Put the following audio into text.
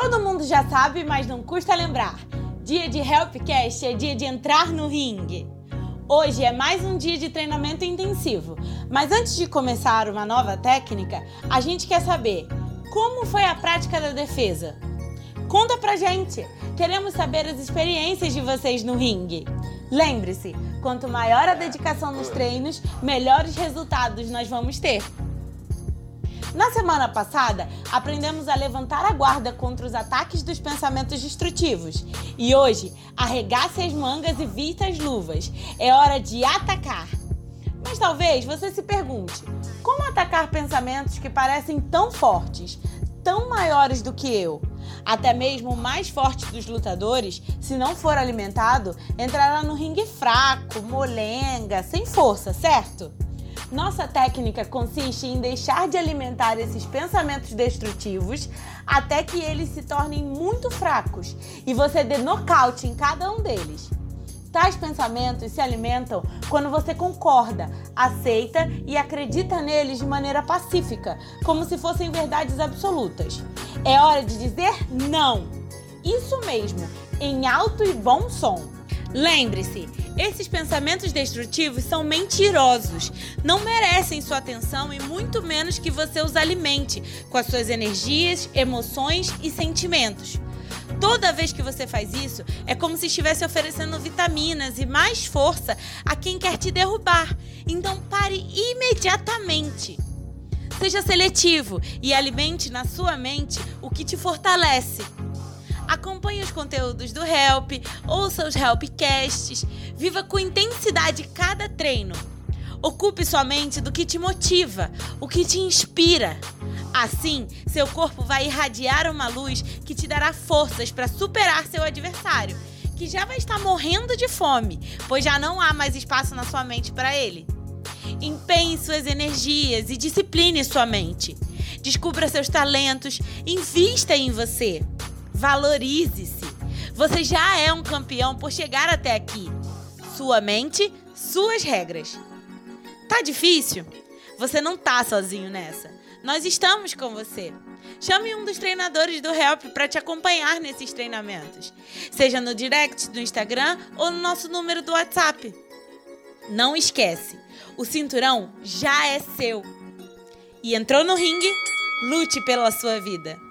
Todo mundo já sabe, mas não custa lembrar. Dia de Helpcast é dia de entrar no ringue. Hoje é mais um dia de treinamento intensivo, mas antes de começar uma nova técnica, a gente quer saber como foi a prática da defesa. Conta pra gente! Queremos saber as experiências de vocês no ringue. Lembre-se, quanto maior a dedicação nos treinos, melhores resultados nós vamos ter. Na semana passada, aprendemos a levantar a guarda contra os ataques dos pensamentos destrutivos. E hoje, arregace as mangas e vista as luvas. É hora de atacar. Mas talvez você se pergunte: como atacar pensamentos que parecem tão fortes, tão maiores do que eu? Até mesmo o mais forte dos lutadores, se não for alimentado, entrará no ringue fraco, molenga, sem força, certo? Nossa técnica consiste em deixar de alimentar esses pensamentos destrutivos até que eles se tornem muito fracos e você dê nocaute em cada um deles. Tais pensamentos se alimentam quando você concorda, aceita e acredita neles de maneira pacífica, como se fossem verdades absolutas. É hora de dizer não. Isso mesmo, em alto e bom som. Lembre-se, esses pensamentos destrutivos são mentirosos, não merecem sua atenção e muito menos que você os alimente com as suas energias, emoções e sentimentos. Toda vez que você faz isso, é como se estivesse oferecendo vitaminas e mais força a quem quer te derrubar. Então pare imediatamente. Seja seletivo e alimente na sua mente o que te fortalece. Acompanhe os conteúdos do Help, ouça os Helpcasts, viva com intensidade cada treino. Ocupe sua mente do que te motiva, o que te inspira. Assim, seu corpo vai irradiar uma luz que te dará forças para superar seu adversário, que já vai estar morrendo de fome, pois já não há mais espaço na sua mente para ele. Empenhe suas energias e discipline sua mente. Descubra seus talentos, invista em você. Valorize-se. Você já é um campeão por chegar até aqui. Sua mente, suas regras. Tá difícil? Você não tá sozinho nessa. Nós estamos com você. Chame um dos treinadores do Help para te acompanhar nesses treinamentos, seja no direct do Instagram ou no nosso número do WhatsApp. Não esquece, o cinturão já é seu. E entrou no ringue? Lute pela sua vida.